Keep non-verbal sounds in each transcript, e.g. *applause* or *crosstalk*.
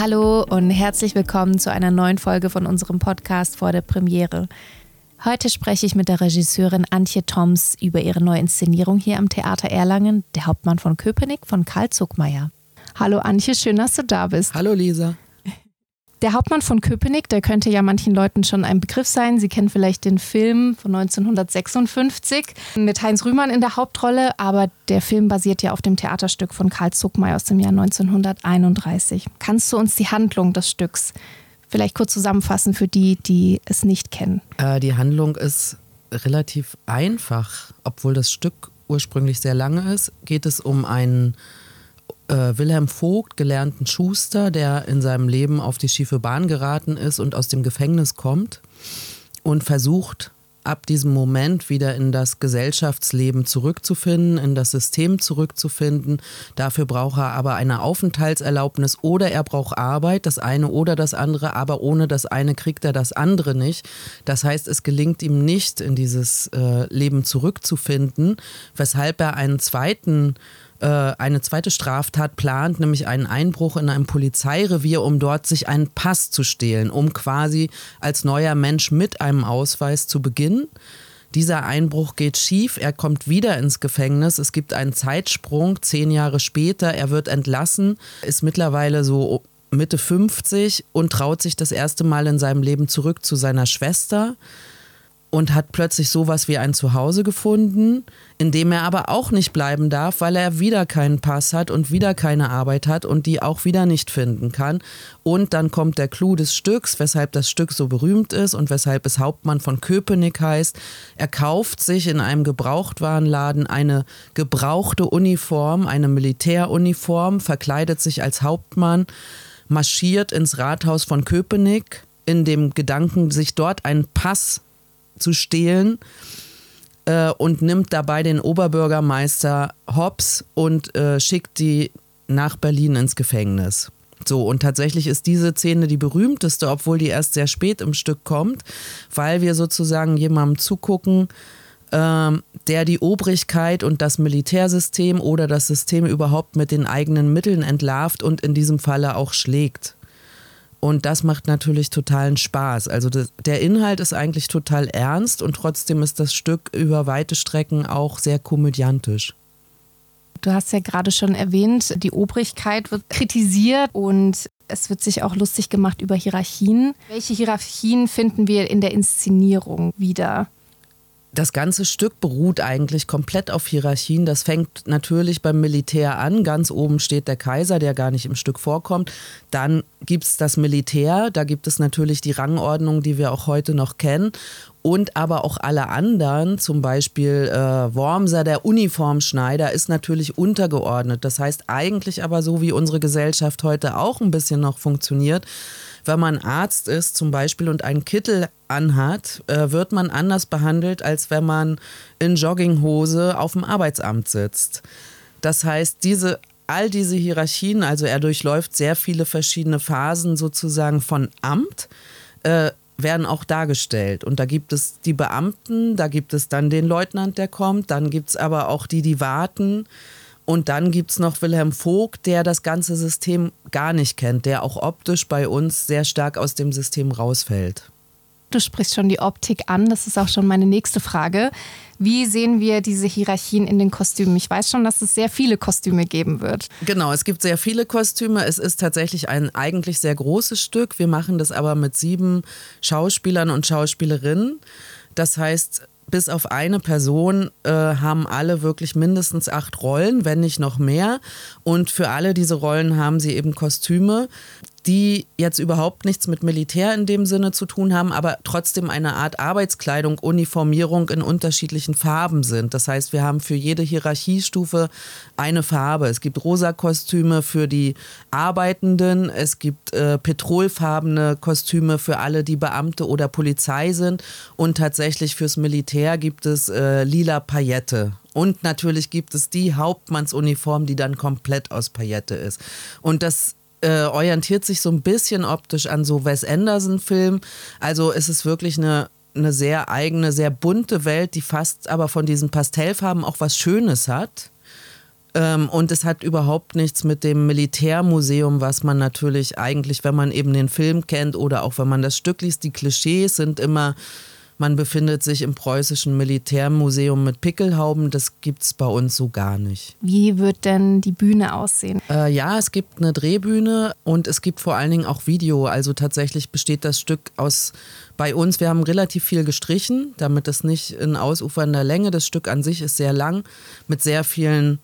Hallo und herzlich willkommen zu einer neuen Folge von unserem Podcast vor der Premiere. Heute spreche ich mit der Regisseurin Antje Toms über ihre neue Inszenierung hier am Theater Erlangen, Der Hauptmann von Köpenick von Karl Zuckmeier. Hallo Antje, schön, dass du da bist. Hallo Lisa. Der Hauptmann von Köpenick, der könnte ja manchen Leuten schon ein Begriff sein. Sie kennen vielleicht den Film von 1956 mit Heinz Rühmann in der Hauptrolle, aber der Film basiert ja auf dem Theaterstück von Karl Zuckmeier aus dem Jahr 1931. Kannst du uns die Handlung des Stücks vielleicht kurz zusammenfassen für die, die es nicht kennen? Äh, die Handlung ist relativ einfach, obwohl das Stück ursprünglich sehr lange ist. Geht es um einen äh, Wilhelm Vogt, gelernten Schuster, der in seinem Leben auf die schiefe Bahn geraten ist und aus dem Gefängnis kommt und versucht, ab diesem Moment wieder in das Gesellschaftsleben zurückzufinden, in das System zurückzufinden. Dafür braucht er aber eine Aufenthaltserlaubnis oder er braucht Arbeit, das eine oder das andere, aber ohne das eine kriegt er das andere nicht. Das heißt, es gelingt ihm nicht, in dieses äh, Leben zurückzufinden, weshalb er einen zweiten äh, eine zweite Straftat plant, nämlich einen Einbruch in ein Polizeirevier, um dort sich einen Pass zu stehlen, um quasi als neuer Mensch mit einem Ausweis zu beginnen. Dieser Einbruch geht schief, er kommt wieder ins Gefängnis, es gibt einen Zeitsprung, zehn Jahre später, er wird entlassen, ist mittlerweile so Mitte 50 und traut sich das erste Mal in seinem Leben zurück zu seiner Schwester und hat plötzlich sowas wie ein Zuhause gefunden, in dem er aber auch nicht bleiben darf, weil er wieder keinen Pass hat und wieder keine Arbeit hat und die auch wieder nicht finden kann. Und dann kommt der Clou des Stücks, weshalb das Stück so berühmt ist und weshalb es Hauptmann von Köpenick heißt. Er kauft sich in einem Gebrauchtwarenladen eine gebrauchte Uniform, eine Militäruniform, verkleidet sich als Hauptmann, marschiert ins Rathaus von Köpenick in dem Gedanken, sich dort einen Pass zu stehlen äh, und nimmt dabei den Oberbürgermeister Hobbs und äh, schickt die nach Berlin ins Gefängnis. So, und tatsächlich ist diese Szene die berühmteste, obwohl die erst sehr spät im Stück kommt, weil wir sozusagen jemandem zugucken, ähm, der die Obrigkeit und das Militärsystem oder das System überhaupt mit den eigenen Mitteln entlarvt und in diesem Falle auch schlägt. Und das macht natürlich totalen Spaß. Also das, der Inhalt ist eigentlich total ernst und trotzdem ist das Stück über weite Strecken auch sehr komödiantisch. Du hast ja gerade schon erwähnt, die Obrigkeit wird kritisiert und es wird sich auch lustig gemacht über Hierarchien. Welche Hierarchien finden wir in der Inszenierung wieder? Das ganze Stück beruht eigentlich komplett auf Hierarchien. Das fängt natürlich beim Militär an. Ganz oben steht der Kaiser, der gar nicht im Stück vorkommt. Dann gibt es das Militär. Da gibt es natürlich die Rangordnung, die wir auch heute noch kennen. Und aber auch alle anderen, zum Beispiel äh, Wormser, der Uniformschneider, ist natürlich untergeordnet. Das heißt eigentlich aber so, wie unsere Gesellschaft heute auch ein bisschen noch funktioniert wenn man Arzt ist zum Beispiel und einen Kittel anhat, äh, wird man anders behandelt, als wenn man in Jogginghose auf dem Arbeitsamt sitzt. Das heißt, diese all diese Hierarchien, also er durchläuft sehr viele verschiedene Phasen sozusagen von Amt, äh, werden auch dargestellt. Und da gibt es die Beamten, da gibt es dann den Leutnant, der kommt, dann gibt es aber auch die, die warten. Und dann gibt es noch Wilhelm Vogt, der das ganze System gar nicht kennt, der auch optisch bei uns sehr stark aus dem System rausfällt. Du sprichst schon die Optik an, das ist auch schon meine nächste Frage. Wie sehen wir diese Hierarchien in den Kostümen? Ich weiß schon, dass es sehr viele Kostüme geben wird. Genau, es gibt sehr viele Kostüme. Es ist tatsächlich ein eigentlich sehr großes Stück. Wir machen das aber mit sieben Schauspielern und Schauspielerinnen. Das heißt, bis auf eine Person äh, haben alle wirklich mindestens acht Rollen, wenn nicht noch mehr. Und für alle diese Rollen haben sie eben Kostüme die jetzt überhaupt nichts mit Militär in dem Sinne zu tun haben, aber trotzdem eine Art Arbeitskleidung, Uniformierung in unterschiedlichen Farben sind. Das heißt, wir haben für jede Hierarchiestufe eine Farbe. Es gibt rosa Kostüme für die Arbeitenden, es gibt äh, petrolfarbene Kostüme für alle, die Beamte oder Polizei sind und tatsächlich fürs Militär gibt es äh, lila Paillette. Und natürlich gibt es die Hauptmannsuniform, die dann komplett aus Paillette ist. Und das äh, orientiert sich so ein bisschen optisch an so Wes Anderson-Filmen. Also es ist wirklich eine, eine sehr eigene, sehr bunte Welt, die fast aber von diesen Pastellfarben auch was Schönes hat. Ähm, und es hat überhaupt nichts mit dem Militärmuseum, was man natürlich eigentlich, wenn man eben den Film kennt oder auch wenn man das Stück liest, die Klischees sind immer man befindet sich im preußischen Militärmuseum mit Pickelhauben. Das gibt es bei uns so gar nicht. Wie wird denn die Bühne aussehen? Äh, ja, es gibt eine Drehbühne und es gibt vor allen Dingen auch Video. Also tatsächlich besteht das Stück aus bei uns, wir haben relativ viel gestrichen, damit es nicht in ausufernder Länge. Das Stück an sich ist sehr lang mit sehr vielen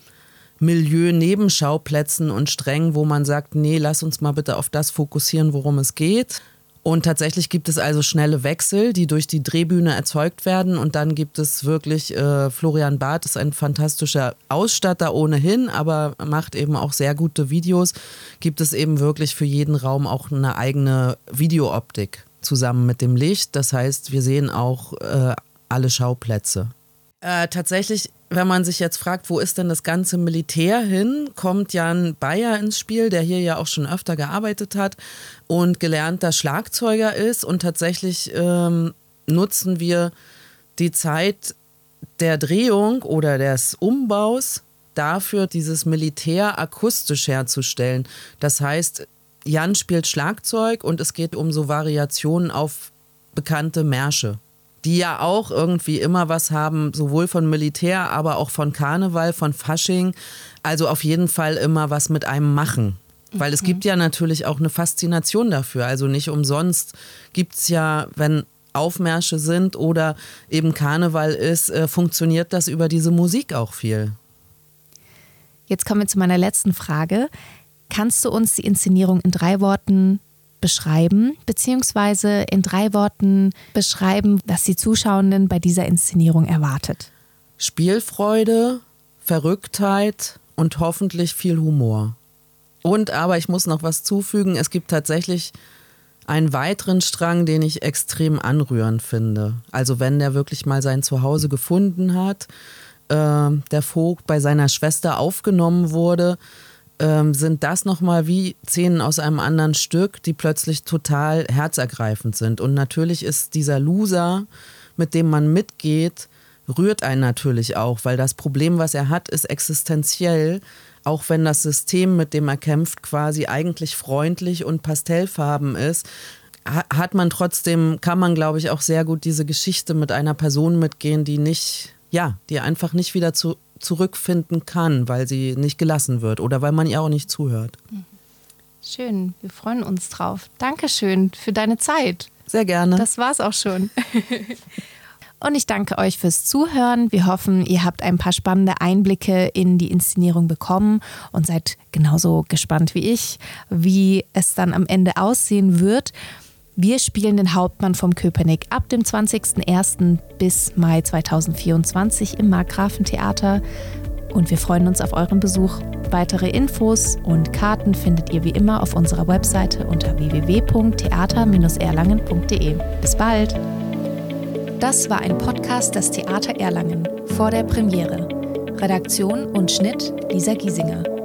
Milieu-Nebenschauplätzen und Strängen, wo man sagt, nee, lass uns mal bitte auf das fokussieren, worum es geht. Und tatsächlich gibt es also schnelle Wechsel, die durch die Drehbühne erzeugt werden. Und dann gibt es wirklich, äh, Florian Barth ist ein fantastischer Ausstatter ohnehin, aber macht eben auch sehr gute Videos. Gibt es eben wirklich für jeden Raum auch eine eigene Videooptik zusammen mit dem Licht. Das heißt, wir sehen auch äh, alle Schauplätze. Äh, tatsächlich wenn man sich jetzt fragt, wo ist denn das ganze Militär hin, kommt Jan Bayer ins Spiel, der hier ja auch schon öfter gearbeitet hat und gelernter Schlagzeuger ist. Und tatsächlich ähm, nutzen wir die Zeit der Drehung oder des Umbaus dafür, dieses Militär akustisch herzustellen. Das heißt, Jan spielt Schlagzeug und es geht um so Variationen auf bekannte Märsche die ja auch irgendwie immer was haben, sowohl von Militär, aber auch von Karneval, von Fasching. Also auf jeden Fall immer was mit einem machen. Weil es gibt ja natürlich auch eine Faszination dafür. Also nicht umsonst gibt es ja, wenn Aufmärsche sind oder eben Karneval ist, äh, funktioniert das über diese Musik auch viel. Jetzt kommen wir zu meiner letzten Frage. Kannst du uns die Inszenierung in drei Worten beschreiben, beziehungsweise in drei Worten beschreiben, was die Zuschauenden bei dieser Inszenierung erwartet? Spielfreude, Verrücktheit und hoffentlich viel Humor. Und aber ich muss noch was zufügen, es gibt tatsächlich einen weiteren Strang, den ich extrem anrührend finde. Also wenn der wirklich mal sein Zuhause gefunden hat, äh, der Vogt bei seiner Schwester aufgenommen wurde, ähm, sind das nochmal wie Szenen aus einem anderen Stück, die plötzlich total herzergreifend sind. Und natürlich ist dieser Loser, mit dem man mitgeht, rührt einen natürlich auch, weil das Problem, was er hat, ist existenziell. Auch wenn das System, mit dem er kämpft, quasi eigentlich freundlich und pastellfarben ist, hat man trotzdem, kann man, glaube ich, auch sehr gut diese Geschichte mit einer Person mitgehen, die nicht, ja, die einfach nicht wieder zu, zurückfinden kann, weil sie nicht gelassen wird oder weil man ihr auch nicht zuhört. Schön, wir freuen uns drauf. Dankeschön für deine Zeit. Sehr gerne. Das war's auch schon. *laughs* Und ich danke euch fürs Zuhören. Wir hoffen, ihr habt ein paar spannende Einblicke in die Inszenierung bekommen und seid genauso gespannt wie ich, wie es dann am Ende aussehen wird. Wir spielen den Hauptmann vom Köpenick ab dem 20.01. bis Mai 2024 im Markgrafentheater und wir freuen uns auf euren Besuch. Weitere Infos und Karten findet ihr wie immer auf unserer Webseite unter www.theater-erlangen.de. Bis bald! Das war ein Podcast des Theater Erlangen vor der Premiere. Redaktion und Schnitt Lisa Giesinger.